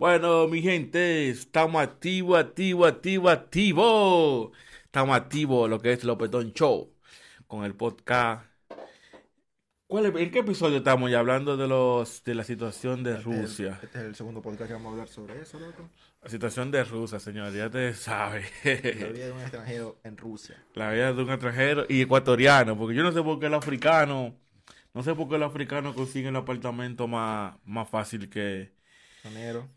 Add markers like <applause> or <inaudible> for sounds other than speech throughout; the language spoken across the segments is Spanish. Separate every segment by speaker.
Speaker 1: Bueno, mi gente, estamos activo, activo, activo, activo. Estamos activos lo que es Lopetón Show con el podcast. ¿Cuál es- ¿En qué episodio estamos ya hablando de los de la situación de Rusia?
Speaker 2: Este es el segundo podcast que vamos a hablar sobre eso, loco.
Speaker 1: La situación de Rusia, señor, ya te sabe.
Speaker 2: La vida de un extranjero en Rusia.
Speaker 1: La vida de un extranjero y ecuatoriano, porque yo no sé por qué el africano, no sé por qué el africano consigue el apartamento más, más fácil que...
Speaker 2: Sonero.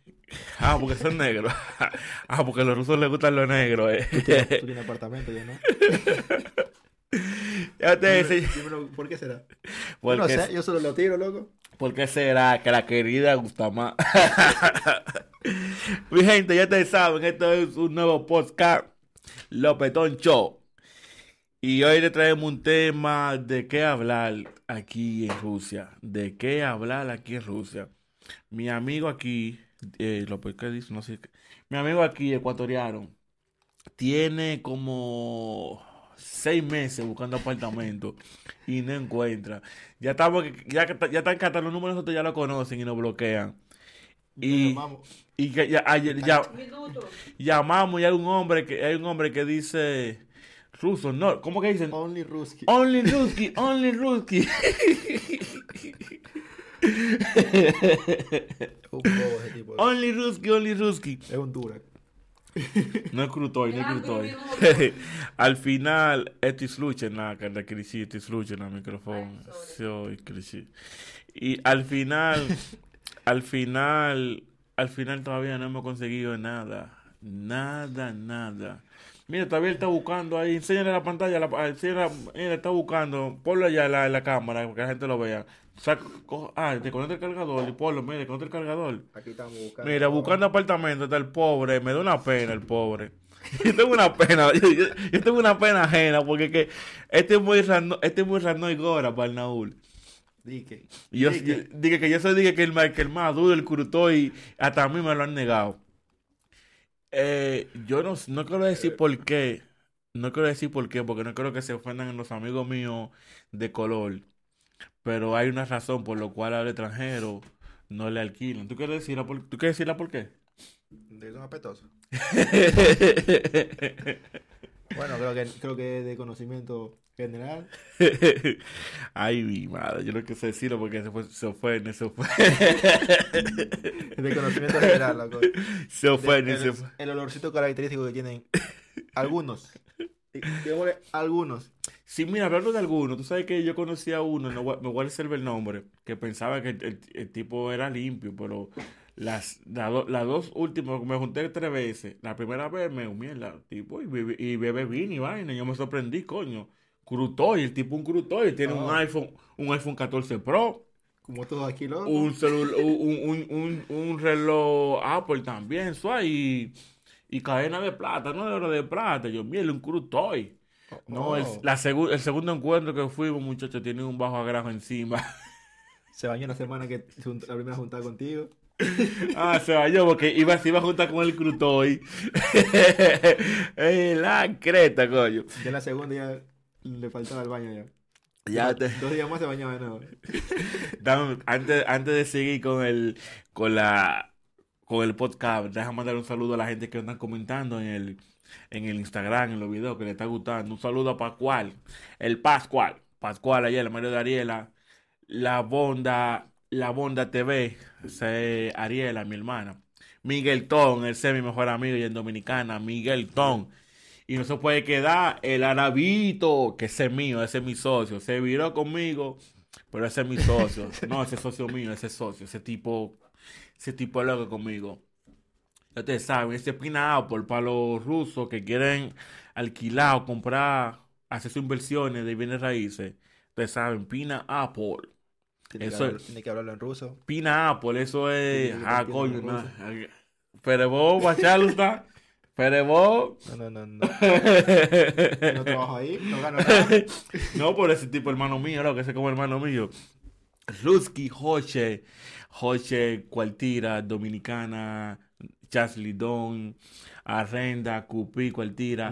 Speaker 1: Ah, porque son negros. <laughs> Ah, porque a los rusos les gustan los negros. eh.
Speaker 2: Tú tienes <laughs> apartamento, yo no. <laughs>
Speaker 1: Ya te decía,
Speaker 2: dímelo, ¿Por qué será?
Speaker 1: ¿por
Speaker 2: no
Speaker 1: qué-
Speaker 2: sé, yo solo lo tiro, loco.
Speaker 1: ¿Por qué será que la querida gusta más? Mi gente, ya te saben, esto es un nuevo podcast, Lopetón Show. Y hoy le traemos un tema de qué hablar aquí en Rusia. De qué hablar aquí en Rusia. Mi amigo aquí, eh, López, ¿qué dice? No sé. qué- Mi amigo aquí, ecuatoriano, tiene como seis meses buscando apartamento y no encuentra. Ya estamos, ya, que- ya están catando los números, nosotros ya lo conocen y nos bloquean. Y, y que ya, ayer- ya- llamamos y hay un hombre que hay un hombre que dice ruso, no, ¿cómo que dicen?
Speaker 2: Only Ruski.
Speaker 1: Only Ruski, only Ruski. <laughs> <laughs> Only Ruski, Only Ruski.
Speaker 2: Es un Durak.
Speaker 1: No es Krutoy, no es Krutoy. <laughs> Al final, estoy sluchena, que la
Speaker 3: crisis, estoy
Speaker 1: sluchena, micrófono. Soy. Y al final, <laughs> al final, al final todavía no hemos conseguido nada. Nada, nada. Mira, todavía él está buscando ahí. Enséñale la pantalla. La, enséñale, está buscando. Ponlo allá la, la, cámara para que la gente lo vea. Saca, coja- ah, el cargador y ponlo, mira, conecta el cargador.
Speaker 2: Aquí estamos buscando.
Speaker 1: Mira, buscando apartamento está el pobre, me da una pena el pobre. <laughs> Yo tengo una pena, yo, yo- yo tengo una pena ajena porque que este es muy rano, este es muy rano y gora para el Naúl. Yo, dije que yo soy dije que el, más- que el más duro, el crutó y hasta a mí me lo han negado. Eh, yo no, no quiero decir por qué, no quiero decir por qué, porque no quiero que se ofendan los amigos míos de color, pero hay una razón por la cual al extranjero no le alquilan. ¿Tú quieres decirla por, ¿tú quieres decirla por qué?
Speaker 2: De un apetoso. <laughs> Bueno, creo que, creo que es de conocimiento general.
Speaker 1: Ay, mi madre, yo no quise decirlo porque se fue, se ofende, se.
Speaker 2: Es <laughs> de conocimiento general, loco.
Speaker 1: Se ofende, se ofende.
Speaker 2: el olorcito característico que tienen algunos. Digámosle algunos.
Speaker 1: Sí, mira, hablando de alguno, tú sabes que yo conocí a uno, no me voy a reservar el nombre, que pensaba que el, el- el tipo era limpio, pero las, la do- las dos últimas, me junté tres veces. La primera vez me mierda, tipo, y, bebe- y bebe vino y vaina, yo me sorprendí, coño. Crutoy, el tipo un Crutoy, tiene un
Speaker 2: Ah.
Speaker 1: iPhone, un iPhone 14 Pro.
Speaker 2: Como todos aquí, loco.
Speaker 1: un, celul- un, un, un, un reloj Apple también, suave, y, y cadena de plata, no de oro de plata. Yo, mire, un crutoy. No, el,
Speaker 2: Oh.
Speaker 1: la segu- el segundo encuentro que fuimos, muchachos, tiene un bajo agrajo encima. <laughs>
Speaker 2: Se bañó la semana que la primera juntada contigo. <laughs>
Speaker 1: ah, se bañó porque iba, se iba a juntar con el crutoy. <laughs> La creta, coño.
Speaker 2: Ya la segunda ya le faltaba el baño ya.
Speaker 1: Ya te...
Speaker 2: Dos días más se bañaba de nuevo.
Speaker 1: Dame- antes, antes de seguir con el con la con el podcast, déjame mandar un saludo a la gente que andan comentando en el en el Instagram, en los videos que le está gustando. Un saludo a Pascual, el Pascual, Pascual ayer, el Mario de Ariela, la Bonda, la Bonda TV, es Ariela, mi hermana. Miguel Ton, ese es mi mejor amigo y en Dominicana, Miguel Ton. Y no se puede quedar el Arabito, que ese es mío, ese es mi socio. Se viró conmigo, pero ese es mi socio. No, ese es socio mío, ese es socio. Ese tipo, ese tipo es loco conmigo. Ya ustedes saben, ese Pina Apple para los rusos que quieren alquilar o comprar, hacer sus inversiones de bienes raíces. Ustedes saben, Pina Apple.
Speaker 2: Tiene,
Speaker 1: Eso
Speaker 2: que, hablar-
Speaker 1: es-
Speaker 2: tiene que hablarlo en ruso.
Speaker 1: Pina Apple, eso es. Ah, coño,
Speaker 2: lo.
Speaker 1: Pero vos, Bacharlo está. <laughs> Pero vos.
Speaker 2: No, no, no, no. <laughs> No trabajo ahí, no gano nada. <laughs>
Speaker 1: no, por ese tipo hermano mío, no, que ese es como hermano mío. Ruski, Joche, Joche, Cualtira, Dominicana, Chasley Don, Arrenda, Cupi, Cualtira.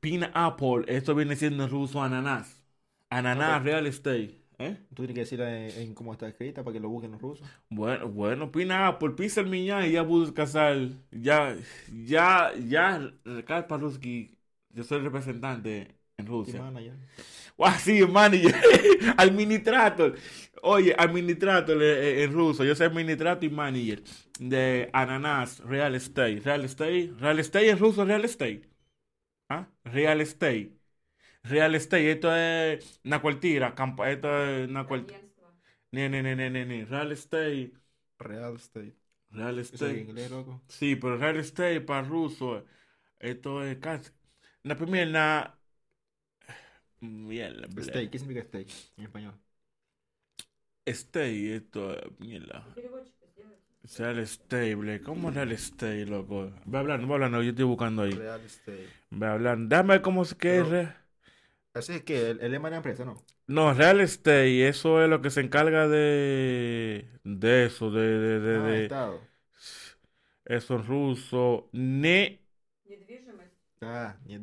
Speaker 1: Pina Apple, esto viene siendo en ruso ananás. Ananás real estate. ¿Eh?
Speaker 2: Tú tienes que decirle en, en cómo está escrita para que lo busquen los rusos.
Speaker 1: Bueno, bueno, pina por pisa el miña y ya casar. Ya, ya, ya, Ricardo Paruski, yo soy representante en Rusia o así, manager, administrator. Oye, administrator eh, eh, en ruso, yo sé administrator y manager de Ananas Real Estate. Real Estate, Real Estate en ruso, Real Estate. ¿Ah? Real Estate. Real Estate, esto es una cuartira, esto es una cuartira. Ni, ni, ni, ni, ni, Real Estate.
Speaker 2: Real Estate.
Speaker 1: Real Estate.
Speaker 2: inglés, loco?
Speaker 1: Sí, pero Real Estate para ruso, esto es casi. La primera, Mierda, ble.
Speaker 2: State. ¿Qué significa state en español?
Speaker 1: Estate, esto es. Mierda.
Speaker 3: Переводчика сделать.
Speaker 1: Real Estate, ¿cómo Real Estate, loco? Ve hablando, ve hablando, yo estoy buscando ahí.
Speaker 2: Real Estate.
Speaker 1: Ve hablando. Dame ver cómo es que es.
Speaker 2: Pero-
Speaker 1: re-
Speaker 2: Así es que el, el lema de la empresa, ¿no?
Speaker 1: No, Real Estate, eso es lo que se encarga de. De eso, de. de, de,
Speaker 2: ah,
Speaker 1: de-
Speaker 2: Estado.
Speaker 1: eso en ruso. Ne.
Speaker 3: Недвижимость.
Speaker 2: Ah, нет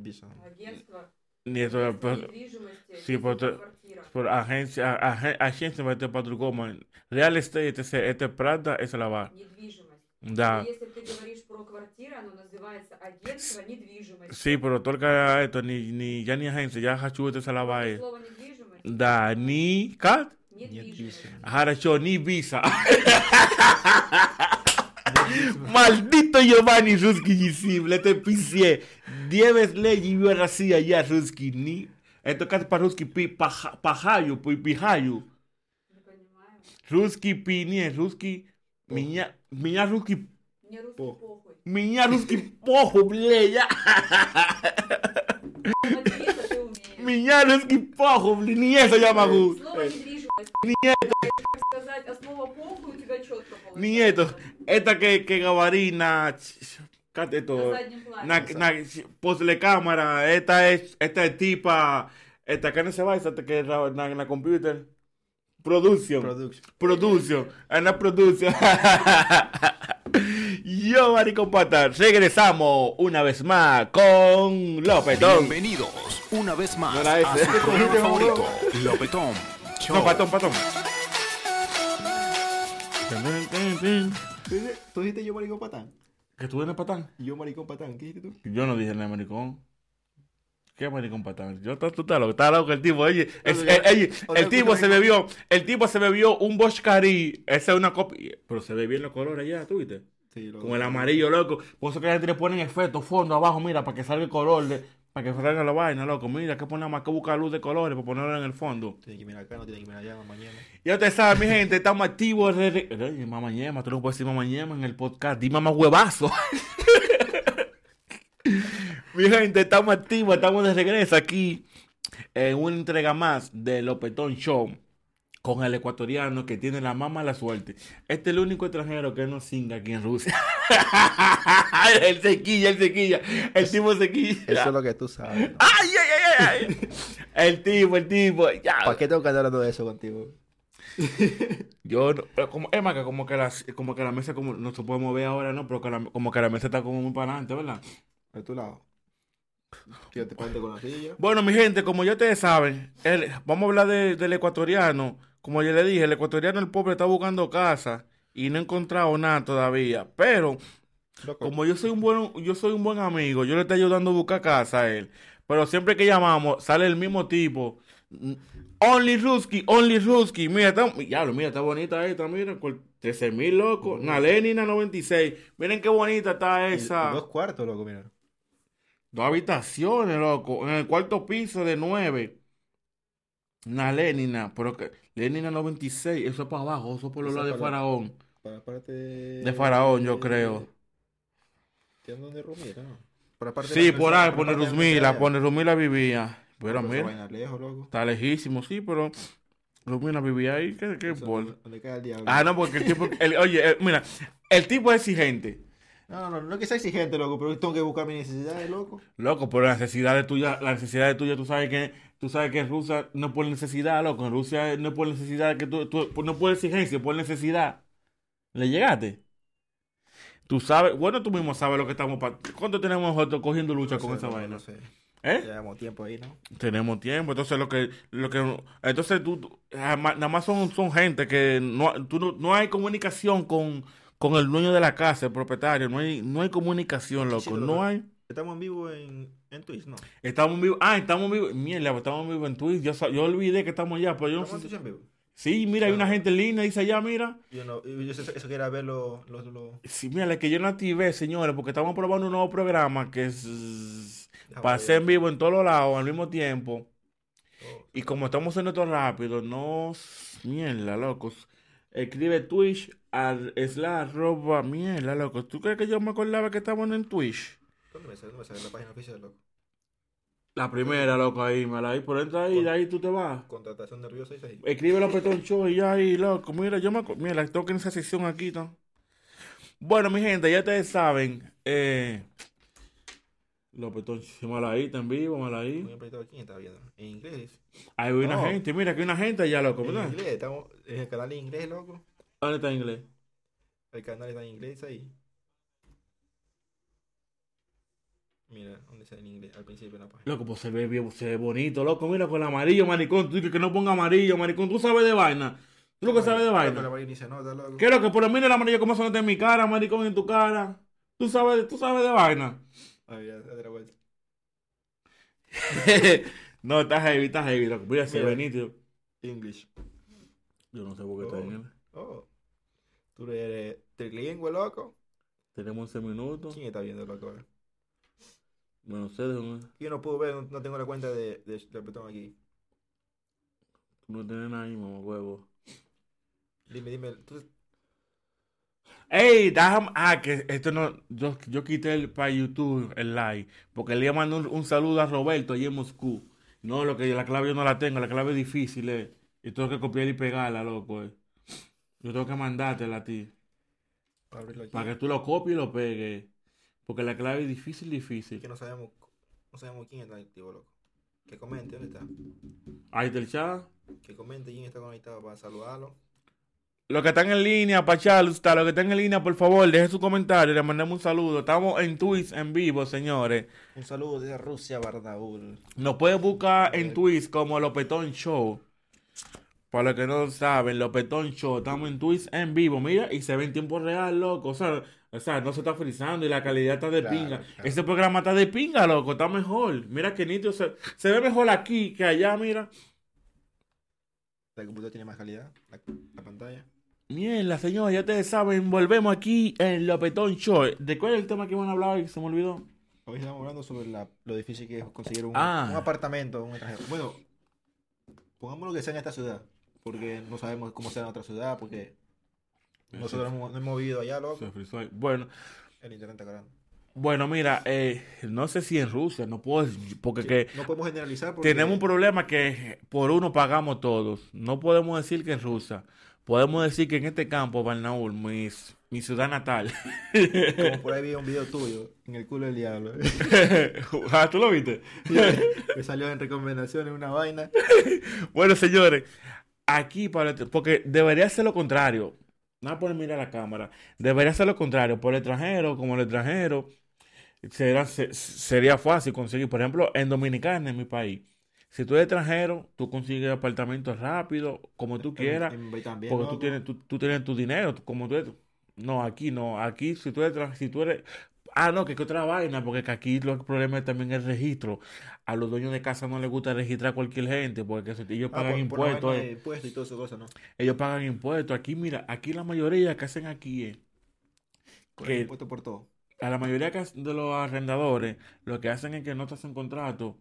Speaker 2: bicho.
Speaker 3: Агентство.
Speaker 1: Ni eso, pues,
Speaker 3: недвижимости.
Speaker 1: sí, pues,
Speaker 3: если
Speaker 1: te-
Speaker 3: квартира.
Speaker 1: por agencia, ag- agencia va a по-другому. Real Estate, это, это правда, это слова.
Speaker 3: Недвижимость.
Speaker 1: Да.
Speaker 3: И Если ты говоришь про квартиру, оно называется агентство недвижимости.
Speaker 1: Sí, pero только esto, ni, ni, ya ni agencia, ya хочу это слова.
Speaker 3: Просто
Speaker 1: ahí.
Speaker 3: Слово недвижимость.
Speaker 1: Да, ни, как?
Speaker 3: Недвижимость.
Speaker 2: bicho.
Speaker 1: Хорошо, ni visa. Maldito Giovanni Ruski Gisible, te pisé. Dieves ley y yo así allá Ruski ni. Esto casi para Ruski pi paja- pajayo, pi pijayo.
Speaker 3: Не понимаю.
Speaker 1: Ruski pini, Ruski miña, miña Ruski,
Speaker 3: Мне русский
Speaker 2: По.
Speaker 3: похуй.
Speaker 1: miña Ruski pojo, bleya. <laughs>
Speaker 3: Материться ты умеешь.
Speaker 1: Miña Ruski pojo, ble, ni eso llama Gus.
Speaker 3: Слово недвижимость.
Speaker 1: Ni
Speaker 3: Как сказать, основа похуй у тебя четко получается.
Speaker 1: Ni esto. Esta que, que gabarina. ch-
Speaker 3: На
Speaker 1: Κάτι το... Να, να, πώς λέει κάμερα, έτα, έτα τύπα, έτα κάνεις σε βάζει, και να, να, να computer. Production.
Speaker 2: Production.
Speaker 1: Ένα production. Ah, <laughs> yo, Marico Pata, regresamos una vez más con Lopetón.
Speaker 4: Bienvenidos una vez más
Speaker 1: no
Speaker 4: a su <laughs> programa este favorito, Lopetón. Show.
Speaker 1: No, patón, patón.
Speaker 2: ¿Tú dijiste yo, Marico Patán?
Speaker 1: ¿Que tú eres patán?
Speaker 2: Yo maricón patán. ¿Qué dijiste tú?
Speaker 1: Yo no dije nada, maricón. ¿Qué maricón patán? Yo tú, tú estás loco, está loco el tipo. Oye, es- eh, el tipo se bebió, el tipo se bebió un Boschcari. Esa es una copia. Pero se ve bien los colores ya, ¿tú viste?
Speaker 2: Sí.
Speaker 1: Con el amarillo, loco. Por eso que la gente le ponen efecto, fondo abajo, mira, para que salga el color, de, para que salga la vaina, loco. Mira, que ponemos que buscar luz de colores para ponerlo en el fondo.
Speaker 2: Tiene que mirar acá, no tiene que mirar allá, mañana.
Speaker 1: Ya ustedes saben, mi gente, estamos activos. de- de- Oye, mamá ñema, tú no puedes decir mamá ñema en el podcast. Di mamá huevazo. <laughs> mi gente, estamos activos, estamos de regreso aquí en una entrega más de Lopetón Show con el ecuatoriano que tiene la más mala suerte. Este es el único extranjero que no singa aquí en Rusia. <laughs> <laughs> el sequilla, el sequilla. El tipo sequilla.
Speaker 2: Eso es lo que tú sabes. ¿no?
Speaker 1: ¡Ay, ay, ay, ay! El tipo, el tipo. Ya.
Speaker 2: ¿Para qué tengo que andar hablando de eso contigo? <laughs>
Speaker 1: Yo, no- pero como, es más que como que, la, como que la mesa como, no se puede mover ahora, ¿no? Pero que la- como que la mesa está como muy para adelante, ¿verdad?
Speaker 2: De tu lado. Que te con la silla.
Speaker 1: Bueno, mi gente, como ya ustedes saben, el- vamos a hablar de- del ecuatoriano. Como ya le dije, el ecuatoriano, el pobre, está buscando casa y no ha encontrado nada todavía. Pero,
Speaker 2: Loco.
Speaker 1: como yo soy un buen, yo soy un buen amigo, yo le estoy ayudando a buscar casa a él. Pero siempre que llamamos, sale el mismo tipo. Only Ruski, Only Ruski. Mira, está, ya, mira, está bonita esta, mira, con 13 mil locos. Una Lenina 96. Miren qué bonita está esa.
Speaker 2: Dos cuartos, loco, mira.
Speaker 1: Dos habitaciones, loco. En el cuarto piso de nueve. Una Lenina, pero que Lenina 96, eso es para abajo, eso es por los
Speaker 2: Eso
Speaker 1: lados de Faraón.
Speaker 2: Para la parte
Speaker 1: De Faraón, yo creo.
Speaker 2: ¿Tiene donde Rumira, no? Por parte
Speaker 1: Sí, por ahí, por
Speaker 2: parte de la
Speaker 1: Rusmila,
Speaker 2: universidad.
Speaker 1: por Rusmila vivía. Pero
Speaker 2: esa
Speaker 1: mira,
Speaker 2: vaina lejos, loco.
Speaker 1: está lejísimo, sí, pero Rusmila vivía ahí, ¿qué, qué por?
Speaker 2: cae el diablo.
Speaker 1: Ah, no, porque el tipo, el- oye, mira, el tipo es exigente.
Speaker 2: No, no, no, no es que sea exigente, loco, pero tengo que buscar mis necesidades, loco.
Speaker 1: Loco, pero la necesidad de tuya, la necesidad de tuya, tú sabes que, tú sabes que en Rusia no es por necesidad, loco. En Rusia no es por necesidad que tú, tú- no por exigencia, por necesidad. ¿Le llegaste? Tú sabes, bueno, tú mismo sabes lo que estamos pa- ¿Cuánto tenemos nosotros cogiendo lucha
Speaker 2: No
Speaker 1: con
Speaker 2: sé,
Speaker 1: esa
Speaker 2: loco,
Speaker 1: vaina?
Speaker 2: no sé.
Speaker 1: ¿Eh?
Speaker 2: Llevamos tiempo ahí, ¿no?
Speaker 1: Tenemos tiempo, entonces lo que, lo que, entonces tú, nada más son, son gente que no, tú no, no hay comunicación con, con el dueño de la casa, el propietario, no hay, no hay comunicación, loco,
Speaker 2: sí,
Speaker 1: no hay.
Speaker 2: Estamos en vivo en, en Twitch, ¿no?
Speaker 1: Estamos vivos, ah, estamos vivos, mierda, estamos vivos en Twitch, yo, yo olvidé que estamos allá, pero yo no
Speaker 2: ¿Estamos
Speaker 1: sé
Speaker 2: en en vivo?
Speaker 1: Sí, mira, hay una
Speaker 2: Ah.
Speaker 1: gente en línea, dice allá, mira.
Speaker 2: Yo no, yo eso, eso que era ver los... los, los-
Speaker 1: Sí, mira, es que yo no activé, señores, porque estamos probando un nuevo programa que es para ser en vivo en todos los lados al mismo tiempo.
Speaker 2: Oh,
Speaker 1: Y como estamos haciendo esto rápido, no. Mierda, locos. Escribe Twitch al slash arroba mierda, locos. ¿Tú crees que yo me acordaba que estábamos en Twitch?
Speaker 2: ¿Dónde me sale? ¿Dónde me sale la página oficial, loco?
Speaker 1: La primera, loco, ahí, mala ahí. Por dentro ahí, de ahí tú te vas.
Speaker 2: Contratación nerviosa y ahí.
Speaker 1: Escribe la petón show y ya ahí, loco. Mira, yo me acu- Mira, que en esa sección aquí, ¿no? Bueno, mi gente, ya ustedes saben. Eh. Los petón show, mala ahí, está en vivo, mala
Speaker 2: Muy
Speaker 1: ahí.
Speaker 2: apretado. ¿Quién está viendo? En inglés.
Speaker 1: Ahí hay una
Speaker 2: No.
Speaker 1: gente, mira, aquí hay una gente allá, loco,
Speaker 2: En
Speaker 1: ¿verdad?
Speaker 2: inglés. Estamos en el canal en inglés, loco.
Speaker 1: ¿Dónde está en inglés?
Speaker 2: El canal está en inglés ahí. Mira, ¿dónde sale en inglés? Al principio de la página.
Speaker 1: Loco, pues se ve bien, se ve bonito, loco. Mira con el amarillo, maricón. Tú dices que no ponga amarillo, maricón. Tú sabes de vaina. Tú lo que sabes de vaina.
Speaker 2: vaina ni se nota, loco.
Speaker 1: ¿Qué es lo que por lo menos el amarillo como se nota en mi cara, maricón, en tu cara? Tú sabes, tú sabes de vaina.
Speaker 2: Ah, ya, la vuelta. <laughs>
Speaker 1: no, está heavy, está heavy, loco. Mira. ve nítido.
Speaker 2: English.
Speaker 1: Yo no sé por qué está en él.
Speaker 2: Oh. Tú eres trilingüe, loco.
Speaker 1: Tenemos 11 minutos.
Speaker 2: ¿Quién está viendo, loco? ahora?
Speaker 1: Bueno, sé de dónde.
Speaker 2: Yo no puedo ver, no, no tengo la cuenta de, de, del botón aquí.
Speaker 1: Tú no tienes nada ahí, mamá, huevo.
Speaker 2: Dime, dime. Tú,
Speaker 1: Ey, déjame. Ah, que esto no. Yo, yo quité el para YouTube el live. Porque le mandó un, un saludo a Roberto allí en Moscú. No, lo que la clave yo no la tengo. La clave es difícil, eh. Y tengo que copiar y pegarla, loco, eh. Yo tengo que mandártela a ti.
Speaker 2: para abrirlo.
Speaker 1: Para que tú lo copies y lo pegues. Porque la clave es difícil, difícil.
Speaker 2: Que no sabemos, no sabemos quién está activo, loco. Que comente, ¿dónde está?
Speaker 1: Ahí está el chat.
Speaker 2: Que comente quién está conectado para saludarlo.
Speaker 1: Los que están en línea, Pachal, los que están en línea, por favor, dejen su comentario, le mandamos un saludo. Estamos en Twitch en vivo, señores.
Speaker 2: Un saludo desde Rusia, Bardaul.
Speaker 1: Nos pueden buscar en
Speaker 2: Ok.
Speaker 1: Twitch como Lopetón Show. Para los que no saben, Lopetón Show. Estamos en Twitch en vivo, mira, y se ve en tiempo real, loco. O sea, o sea no se está frizando y la calidad está de
Speaker 2: Claro,
Speaker 1: pinga.
Speaker 2: claro.
Speaker 1: Este programa está de pinga, loco, está mejor. Mira que nítido se, se ve mejor aquí que allá, mira.
Speaker 2: La computadora tiene más calidad, la, la pantalla.
Speaker 1: Mierda, señor, ya ustedes saben, volvemos aquí en Lopetón Show. ¿De cuál es el tema que iban a hablar hoy? Se me olvidó.
Speaker 2: Hoy estamos hablando sobre la, lo difícil que es conseguir un,
Speaker 1: Ah.
Speaker 2: un apartamento, un extranjero. Bueno, pongamos lo que sea en esta ciudad, porque no sabemos cómo sea en otra ciudad, porque nosotros no hemos, hemos vivido allá, loco.
Speaker 1: Bueno,
Speaker 2: El internet está grande.
Speaker 1: bueno, mira, eh, no sé si en Rusia, no puedo, porque
Speaker 2: Sí,
Speaker 1: que
Speaker 2: no podemos generalizar porque
Speaker 1: tenemos un problema que por uno pagamos todos. No podemos decir que en Rusia. Podemos decir que en este campo, Barnaul, mi, mi ciudad natal.
Speaker 2: como por ahí vi un video tuyo en el culo del diablo. <laughs>
Speaker 1: ah, ¿tú lo viste? <laughs>
Speaker 2: Me salió en recomendaciones una vaina. <laughs>
Speaker 1: Bueno, señores, aquí para porque debería ser lo contrario. No por mirar la cámara. Debería ser lo contrario. Por el extranjero, como el extranjero, será, se- sería fácil conseguir. Por ejemplo, en Dominicana, en mi país, si tú eres extranjero, tú consigues apartamentos rápido, como tú quieras,
Speaker 2: En- en- también,
Speaker 1: porque tú tienes, tú, tú tienes tu dinero, como tú eres. No, aquí no. Aquí, si tú eres, si tú eres. Ah, no, que es otra vaina, porque que aquí lo problema es también el registro. A los dueños de casa no les gusta registrar a cualquier gente, porque ellos
Speaker 2: Ah,
Speaker 1: pagan
Speaker 2: por-
Speaker 1: impuestos. eh. Ellos pagan impuestos. Aquí, mira, aquí la mayoría que hacen aquí es Que-
Speaker 2: impuestos por todo.
Speaker 1: a la mayoría que de los arrendadores, lo que hacen es que no te hacen contrato,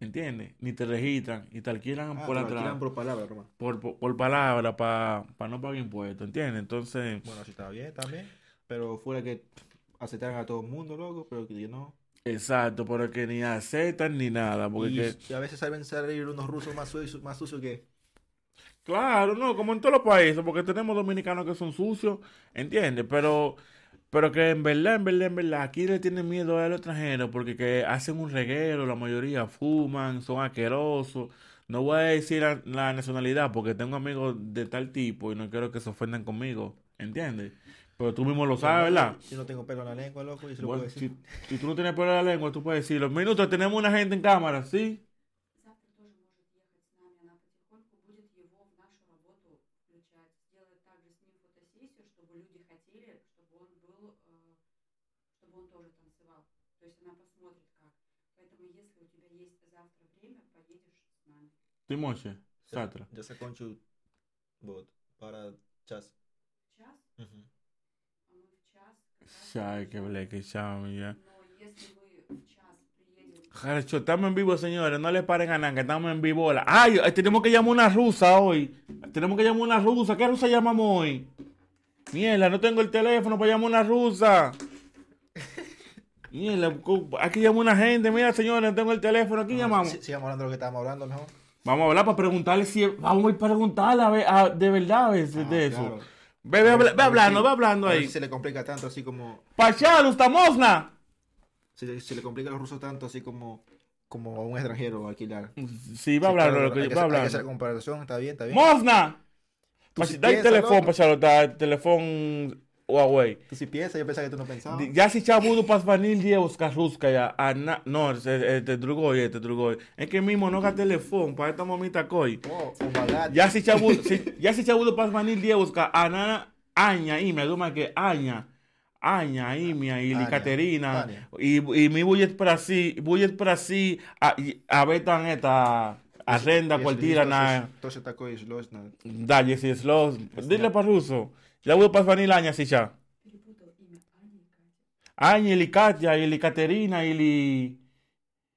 Speaker 1: ¿entiendes? Ni te registran y te alquilan
Speaker 2: Ah,
Speaker 1: por atrás,
Speaker 2: alquilan por palabra, Román.
Speaker 1: por, por, por palabra, para no pagar impuestos, ¿entiendes? Entonces,
Speaker 2: Bueno, así está bien también. Pero fuera que aceptaran a todo el mundo, loco, pero que no.
Speaker 1: exacto, pero que ni aceptan ni nada, porque
Speaker 2: Y,
Speaker 1: que-
Speaker 2: y a veces saben salir unos rusos más sucios, más sucios que.
Speaker 1: Claro, no, como en todos los países, porque tenemos dominicanos que son sucios, ¿entiendes? Pero, pero que en verdad, en verdad, en verdad, aquí le tienen miedo a los extranjeros porque que hacen un reguero, la mayoría fuman, son asquerosos. No voy a decir la, la nacionalidad porque tengo amigos de tal tipo y no quiero que se ofendan conmigo, ¿entiendes? Pero tú mismo lo sabes, ¿verdad?
Speaker 2: Yo no tengo pelo en la lengua, loco, y se lo
Speaker 1: Bueno,
Speaker 2: puedo decir.
Speaker 1: si, si tú no tienes pelo en la lengua, tú puedes decir, los minutos tenemos una gente en cámara, ¿sí?
Speaker 3: Завтра тоже может ехать с нами, она потихоньку будет его в нашу работу включать, сделать также с ним фотосессию, чтобы люди хотели, чтобы он был, э, чтобы он тоже танцевал. То есть она посмотрит как. Поэтому если у тебя есть завтра время, поедешь с нами.
Speaker 1: Тимоше, завтра.
Speaker 2: Я закончу вот, para час.
Speaker 3: В час,
Speaker 2: Угу.
Speaker 3: а мы в час как раз
Speaker 1: Чай, que ble, que chao, ya.
Speaker 3: Но если вы в час приедете,
Speaker 1: Jaracho, estamos en vivo, señores. No le paren a nada, que estamos en vivo. Hola. Ay, eh, tenemos que llamar una rusa hoy. Tenemos que llamar una rusa. ¿Qué rusa llamamos hoy? Mierda, no tengo el teléfono para llamar una rusa. <laughs> Mierda, cu- aquí llama una gente. Mira, señores, no tengo el teléfono. Aquí llamamos.
Speaker 2: Sí, sigamos hablando de lo que estábamos hablando mejor.
Speaker 1: Vamos a hablar para preguntarle si. Vamos a ir para preguntarle a ver, a- de verdad a ver, de,
Speaker 2: Ah,
Speaker 1: de eso.
Speaker 2: claro.
Speaker 1: Ve, ve,
Speaker 2: A
Speaker 1: ve
Speaker 2: a ver
Speaker 1: hablando,
Speaker 2: si-
Speaker 1: ve hablando
Speaker 2: a
Speaker 1: ahí.
Speaker 2: si se le complica tanto así como...
Speaker 1: Pachalo, Stamosna.
Speaker 2: Si le- se le complica a los rusos tanto así como, como a un extranjero alquilar.
Speaker 1: Sí, va hablando,
Speaker 2: claro,
Speaker 1: lo que
Speaker 2: hay que,
Speaker 1: va
Speaker 2: hay que hacer la comparación, está bien, está bien.
Speaker 1: Mosna.
Speaker 2: Sí
Speaker 1: Dai
Speaker 2: piensas,
Speaker 1: teléfono. Pachalo, está teléfono Oh, Huawei.
Speaker 2: Pues tú sí piensas, yo pensaba que tú no pensabas.
Speaker 1: Ya si chabudo pasvanil dievos carrusca ya. A na, no, este drugoy, este drugoy. Es que mismo no gasta teléfono para esta momita coy.
Speaker 2: Oh. oh ya si
Speaker 1: chabudo, si, ya si chabudo pasvanil dievos ca anana ah, aña y me duma que aña. Aña,
Speaker 2: Imia
Speaker 1: y
Speaker 2: Licaterina.
Speaker 1: Y, y mi bullet para sí, bullet para sí, a, a betan
Speaker 2: esta
Speaker 1: arrenda
Speaker 2: pues,
Speaker 1: cualquiera.
Speaker 2: Entonces, entonces, entonces, entonces,
Speaker 1: entonces, entonces, entonces, entonces, entonces, Я буду позвонить Аня сейчас.
Speaker 3: перепутал имя Ани и Кати.
Speaker 1: Аня или Катя, или Катерина, или...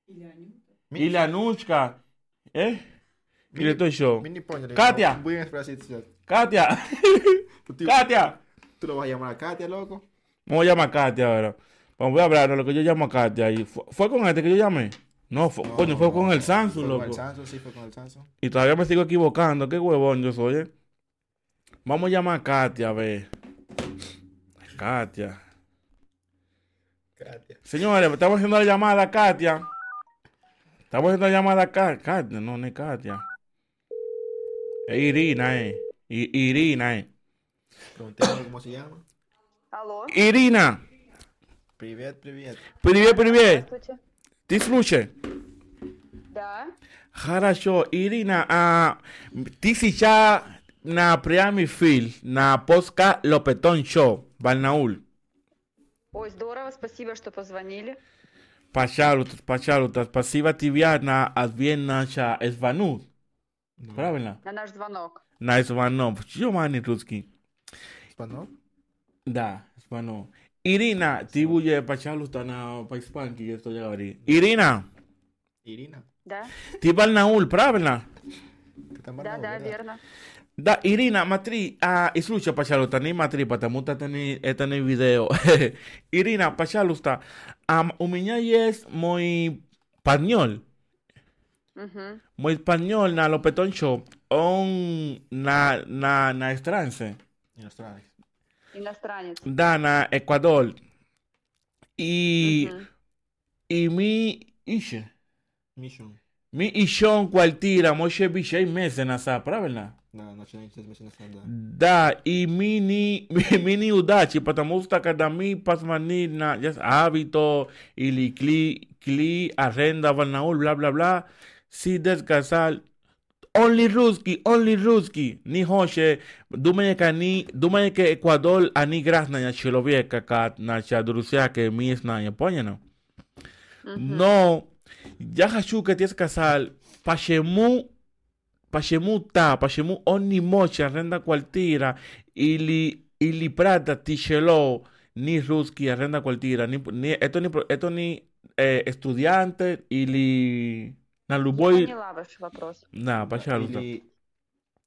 Speaker 3: Или Анюта.
Speaker 1: Или Анучка. ¿Eh? Или то еще.
Speaker 2: Мы не поняли.
Speaker 1: Катя.
Speaker 2: No, Voy a спросить сейчас.
Speaker 1: Katia.
Speaker 2: Tú-
Speaker 1: Katia.
Speaker 2: ¿Tú lo vas a llamar a Katia, loco?
Speaker 1: Vamos a llamar a Katia ahora. Vamos a hablar de lo que yo llamo a Katia. Y fue, ¿fue con este que yo llamé? No, fue, coño, fue con el Samsung,
Speaker 2: Fue con el
Speaker 1: loco.
Speaker 2: Samsung, sí, fue con el Samsung.
Speaker 1: Y todavía me sigo equivocando. Qué huevón yo soy, ¿eh? Vamos a llamar a Katia, a ver. Katia.
Speaker 2: Katia.
Speaker 1: Señores, estamos haciendo la llamada a Katia. Estamos haciendo la llamada a Ka- Katia. No, no es Katia. Es Irina, eh. I- Irina, eh.
Speaker 2: Preguntémosle cómo se llama.
Speaker 5: Алло,
Speaker 1: Ирина,
Speaker 2: Привет, привет.
Speaker 1: привет, привет.
Speaker 5: здравствуйте.
Speaker 1: Ты слушай.
Speaker 5: Да,
Speaker 1: Хорошо, Ирина, а, ты сейчас на прямой эфир на Поска Лопетон Шоу, Барнаул.
Speaker 5: ой, здорово, спасибо, что позвонили.
Speaker 1: Пожалуйста, пожалуйста, спасибо тебе на ответ наша звонок. Правильно?
Speaker 5: На наш звонок.
Speaker 1: На звонок. Что мани русский?
Speaker 2: ¿Español?
Speaker 1: Да, звонок. Ирина, ты будешь, пожалуйста, на по-испански, я что говорю. Ирина,
Speaker 2: Irina.
Speaker 5: Да,
Speaker 1: ты Барнаул, правильно?
Speaker 2: Ты там
Speaker 5: да,
Speaker 2: Барнаул,
Speaker 5: да,
Speaker 2: ¿verdad?
Speaker 5: верно.
Speaker 1: Да, Ирина, смотри, а, и слушай, пожалуйста, не смотри, потому что это не, это не видео. <laughs> Ирина, пожалуйста, ам, у меня есть мой español,
Speaker 5: Мгм.
Speaker 1: мой español на Lopetón Show, он на, на, на estrange,
Speaker 2: Иностранец.
Speaker 5: Иностранец.
Speaker 1: да, на Ecuador. Y,
Speaker 5: Мгм.
Speaker 1: y mi, iще,
Speaker 2: Мишун.
Speaker 1: Mi ishon
Speaker 2: cualtira, Moshe Bishai Mesen Asapra, ¿verdad?
Speaker 1: No, no Da, y mini, <laughs> mini udachi, patamusta kadami, pasmani, na, ya hábito, y li, cli, cli, arrenda, barnaul, bla, bla, bla. Si descasal, only ruski, only ruski, ni hoche, dumeneka ni, dumeneka Ecuador, ani grasna, ya chilovieka, kat, na, chadrusia, que mi es na, ya poñeno. No. Я хочу que te casar, почему почему та, почему он не может аренда квартира или, или plata тяжело ni русский аренда квартира, ни, ни, это не, это не eh, estudiante или на
Speaker 5: Я
Speaker 1: любой...
Speaker 5: поняла ваш вопрос.
Speaker 1: Да, пожалуйста.
Speaker 2: Или,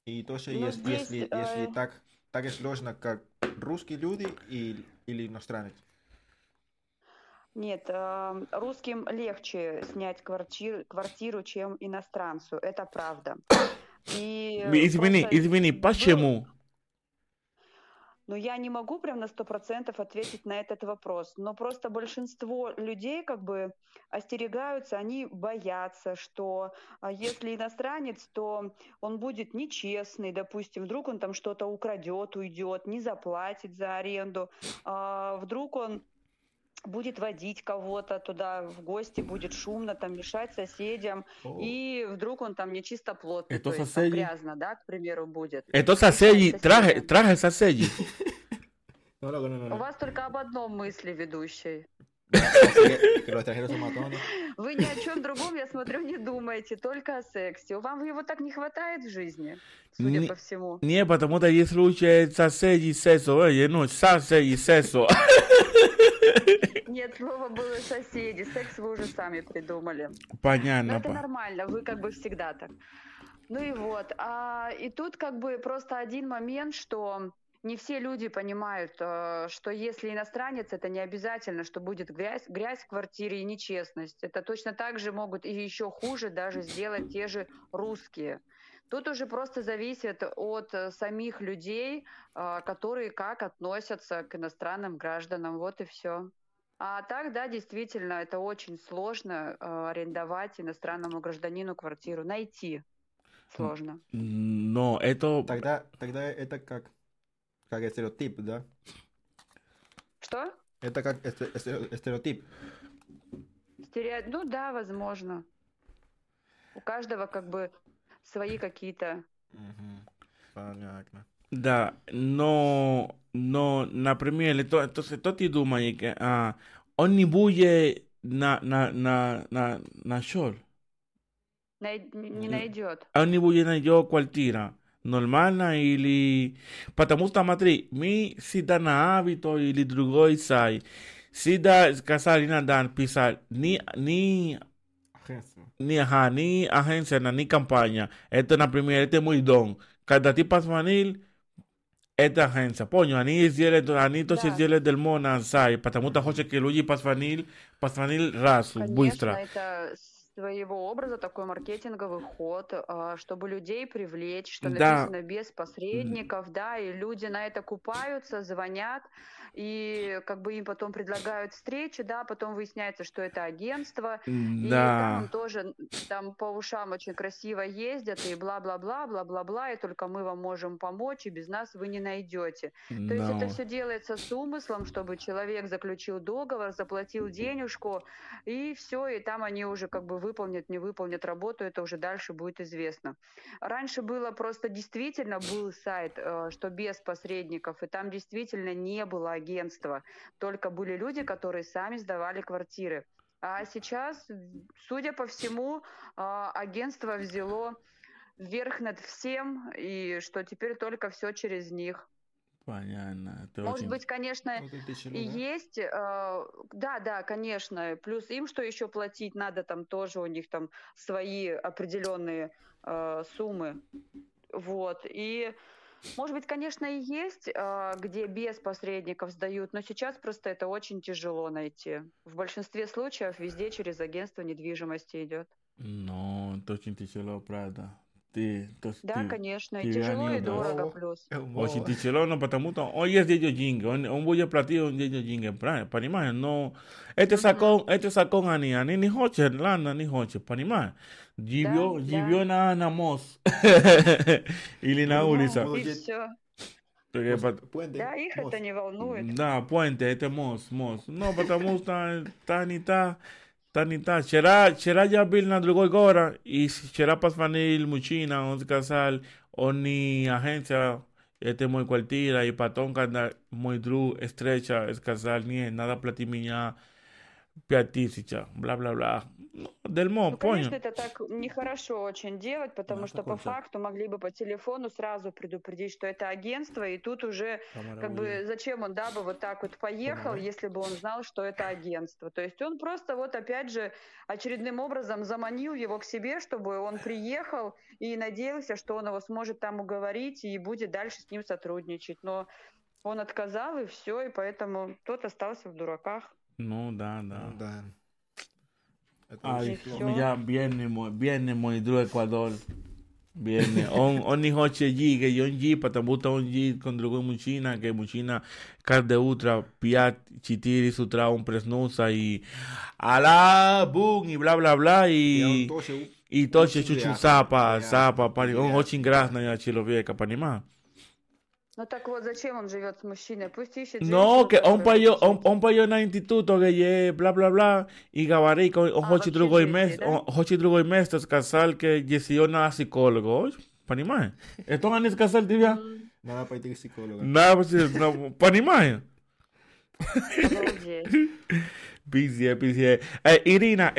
Speaker 2: и тоже,
Speaker 5: Ну,
Speaker 2: ес-
Speaker 5: здесь,
Speaker 2: если,
Speaker 5: э,
Speaker 2: если так, так сложно, как русские люди и, или иностранец.
Speaker 5: Нет, э, русским легче снять квартиру, квартиру, чем иностранцу. Это правда. И
Speaker 1: Извини,
Speaker 5: просто
Speaker 1: извини,
Speaker 5: был-
Speaker 1: почему?
Speaker 5: Но я не могу прям на сто процентов ответить на этот вопрос. Но просто большинство людей как бы остерегаются, они боятся, что а, если иностранец, то он будет нечестный, допустим, вдруг он там что-то украдет, уйдет, не заплатит за аренду, а, вдруг он будет водить кого-то туда в гости, будет шумно, там мешать соседям,
Speaker 2: О.
Speaker 5: и вдруг он там нечистоплотный,
Speaker 1: Это
Speaker 5: то есть там
Speaker 1: соседи.
Speaker 5: грязно, да, к примеру, будет.
Speaker 1: Sasegi,
Speaker 5: Соседи.
Speaker 2: No, loco, no, no,
Speaker 5: У вас только об одном мысли, ведущий.
Speaker 2: Que, los extranjeros son matones.
Speaker 5: Вы ни о чем другом, я смотрю, не думаете, только о сексе. Вам его так не хватает в жизни, судя
Speaker 1: Не-
Speaker 5: по всему.
Speaker 1: Не, потому что есть случаи Sasegi сесо, oye, no, Sasegi сесо.
Speaker 5: Нет, слово было соседи. Секс вы уже сами придумали. Но
Speaker 1: Понятно.
Speaker 5: это
Speaker 1: па.
Speaker 5: нормально, вы как бы всегда так. Ну и вот. А, и тут как бы просто один момент, что не все люди понимают, э, что если иностранец, это не обязательно, что будет грязь, грязь в квартире и нечестность. Это точно так же могут и еще хуже даже сделать те же русские. Тут уже просто зависит от э, самих людей, э, которые как относятся к иностранным гражданам. Вот и все. А так, да, действительно, это очень сложно арендовать иностранному гражданину квартиру. Найти сложно.
Speaker 1: No, esto.
Speaker 2: Тогда, тогда это как, как стереотип, да?
Speaker 5: Что?
Speaker 2: Это как стереотип.
Speaker 5: Стерео- Ну да, возможно. У каждого как бы свои какие-то...
Speaker 2: Понятно.
Speaker 1: Да, no, no, например, esto, entonces, esto ti думає, que, а, он не будет на, на, на, на, на шор.
Speaker 5: най- Не найдет.
Speaker 1: Он не будет на yo квартира. Нормально или... Потому что, смотри, ми si da на hábito или другой сай. Si da casar y nadar, pisar, ni, ni
Speaker 2: Agencia.
Speaker 1: ni, ajá, ni agencia, na- ni campaña. Esto es la primera, este es muy don. Cada tipo vanil, esta agencia. Poño, ani зеле, они то
Speaker 5: Да.
Speaker 1: зеле del мона, сай. Потому что хочет que люди пасванил, пасванил раз,
Speaker 5: Конечно,
Speaker 1: быстро.
Speaker 5: это Своего образа такой маркетинговый ход, а, чтобы людей привлечь, что
Speaker 1: Да.
Speaker 5: написано без посредников, да, и люди на это купаются, звонят, и как бы им потом предлагают встречи, да, потом выясняется, что это агентство, и там
Speaker 1: Да.
Speaker 5: тоже там по ушам очень красиво ездят, и бла-бла-бла, бла-бла-бла, и только мы вам можем помочь, и без нас вы не найдете. То есть это
Speaker 1: No.
Speaker 5: все делается с умыслом, чтобы человек заключил договор, заплатил денежку, и все, и там они уже как бы выполнят, не выполнят работу, это уже дальше будет известно. Раньше было просто действительно был сайт, э, что без посредников, и там действительно не было агентства, только были люди, которые сами сдавали квартиры. А сейчас, судя по всему, а, агентство взяло верх над всем, и что теперь только все через них.
Speaker 1: Понятно. это
Speaker 5: Может
Speaker 1: очень-
Speaker 5: быть, конечно,
Speaker 2: Вот
Speaker 5: и
Speaker 2: да?
Speaker 5: есть, э, да, да, конечно. Плюс им что еще платить надо, там тоже у них там свои определенные э, суммы. Вот. И, может быть, конечно, и есть, э, где без посредников сдают, но сейчас просто это очень тяжело найти. В большинстве случаев везде через агентство недвижимости идет.
Speaker 1: No, это очень тяжело, правда. Ты, то,
Speaker 5: Да,
Speaker 1: ты-
Speaker 5: конечно,
Speaker 1: ты
Speaker 5: и тяжело, и
Speaker 1: реально
Speaker 5: дорого
Speaker 2: удал.
Speaker 5: плюс.
Speaker 1: Очень тяжело, но потому что он есть дядя деньги, он, он будет платить он дядя деньги, правильно, понимаешь? Но это закон, это закон они, они не хочет, Лана не хочет, понимаешь? Живет,
Speaker 5: да.
Speaker 1: живет на, на мост <laughs> или на
Speaker 2: Ну,
Speaker 1: улице.
Speaker 2: ну,
Speaker 5: И
Speaker 2: Oye,
Speaker 5: все.
Speaker 1: Porque pa-
Speaker 2: Puente.
Speaker 5: Да, их
Speaker 2: мост.
Speaker 5: это не волнует.
Speaker 1: Да, puente, este мост, мост. No, потому что та не та, Tanita, será, será ya Vilna Gora y será Pasfanil, Muchina, Once Casal, Oni Agencia, este muy cuartira y Patón Canda, muy dru, estrecha, escasal, ni nada platimiña, piatisicha, bla bla bla. Бла-бла-бла. Ну,
Speaker 5: Ну, конечно,
Speaker 1: понял?
Speaker 5: это так нехорошо очень делать, потому
Speaker 1: Да,
Speaker 5: что по факту могли бы по телефону сразу предупредить, что это агентство, и тут уже как бы зачем он, да, бы вот так вот поехал,
Speaker 2: Помогай.
Speaker 5: если бы он знал, что это агентство. То есть он просто вот опять же очередным образом заманил его к себе, чтобы он приехал и надеялся, что он его сможет там уговорить и будет дальше с ним сотрудничать. Но он отказал, и все, и поэтому тот остался в дураках.
Speaker 1: Ну, да, да.
Speaker 2: Ну, да.
Speaker 1: Ay, ya viene, viene Monidru Ecuador. Viene. <laughs> on, on hoche G, que yo G, patabuta on G, contribuye muchina, que muchina, car de ultra, piat, chitiri, sutra, un presnusa y ala, boom, y bla, bla, bla, y. Y toche, chuchu, zapa,
Speaker 2: zapa,
Speaker 1: pari, on hochin
Speaker 2: grasna,
Speaker 1: ya chilo vieja, panimá.
Speaker 5: Ну так вот, зачем он живет с мужчиной? Пусть ищет
Speaker 1: No,
Speaker 5: женщину,
Speaker 1: que on
Speaker 5: которая
Speaker 1: payo,
Speaker 5: будет
Speaker 1: on,
Speaker 5: жить.
Speaker 1: on payo na instituto que ye bla bla bla y gabarí con on
Speaker 5: Ah,
Speaker 1: hochi
Speaker 5: вообще
Speaker 1: drugo y
Speaker 5: жизни,
Speaker 1: mes,
Speaker 5: да?
Speaker 1: on hochi drugo y mes tas casal que yesio na psicólogo, oye, понимаешь? Esto ganes casal tibia.
Speaker 2: Надо пойти к психологу.
Speaker 1: Nada, pues, no, понимаешь?
Speaker 5: Обалдеть.
Speaker 1: Пиздец, пиздец. Eh, Irina,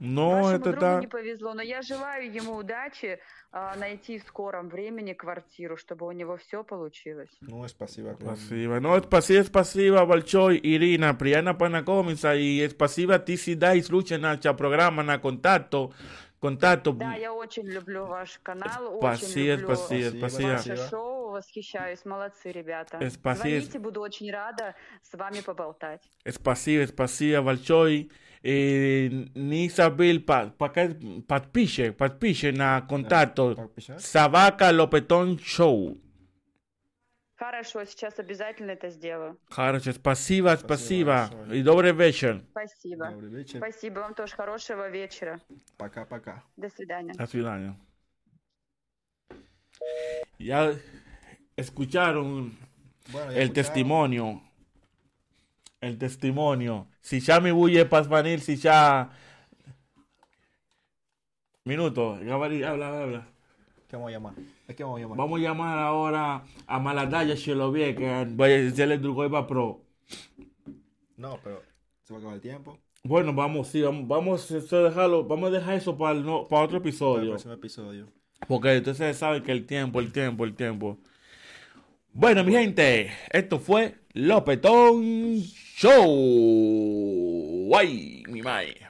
Speaker 1: No,
Speaker 5: Вашему
Speaker 1: это
Speaker 5: другу
Speaker 1: так.
Speaker 5: не повезло, но я желаю ему удачи а, найти в скором времени квартиру, чтобы у него все получилось.
Speaker 2: Ну, спасибо.
Speaker 1: Спасибо. No, спасибо, спасибо, большой, Irina, приятно познакомиться и спасибо ти si dais lucha на ча программа, на контакto, контакто.
Speaker 5: Да, я очень люблю ваш канал, очень
Speaker 1: Спасибо,
Speaker 5: люблю
Speaker 2: спасибо,
Speaker 1: Спасибо,
Speaker 5: ваше
Speaker 2: Спасибо.
Speaker 5: шоу, восхищаюсь, молодцы, ребята.
Speaker 1: Э, спасибо.
Speaker 5: Звоните, буду очень рада с вами поболтать.
Speaker 1: Спасибо, спасибо большой. И не забыл па- пока подпиши, подпиши на контакто
Speaker 2: Подписать?
Speaker 1: Собака Лопетон Шоу.
Speaker 5: Хорошо, сейчас обязательно это сделаю.
Speaker 1: Хорошо, спасибо, спасибо.
Speaker 2: большое.
Speaker 1: И добрый вечер.
Speaker 5: Спасибо.
Speaker 2: Добрый вечер.
Speaker 5: Спасибо вам тоже хорошего вечера.
Speaker 2: Пока-пока.
Speaker 5: До свидания.
Speaker 1: До свидания. Ya escucharon
Speaker 2: Bueno, ya
Speaker 1: el
Speaker 2: escucharon.
Speaker 1: testimonio. el testimonio. Si ya me bulle para venir, si ya. Minuto, Gabriel, habla, habla.
Speaker 2: ¿Qué vamos a llamar? ¿A qué vamos a llamar?
Speaker 1: Vamos a llamar ahora a Maladaya Shelovie, que vaya a hacerle Drugoiba Pro.
Speaker 2: No, pero se va a acabar el tiempo.
Speaker 1: Bueno, vamos, sí, vamos, vamos a dejarlo, vamos a dejar eso para, el no- para otro
Speaker 2: Para el
Speaker 1: episodio.
Speaker 2: próximo episodio.
Speaker 1: Porque ustedes saben que el tiempo, el tiempo, el tiempo. Bueno, mi gente, esto fue Lopetón Show. Guay, mi mae.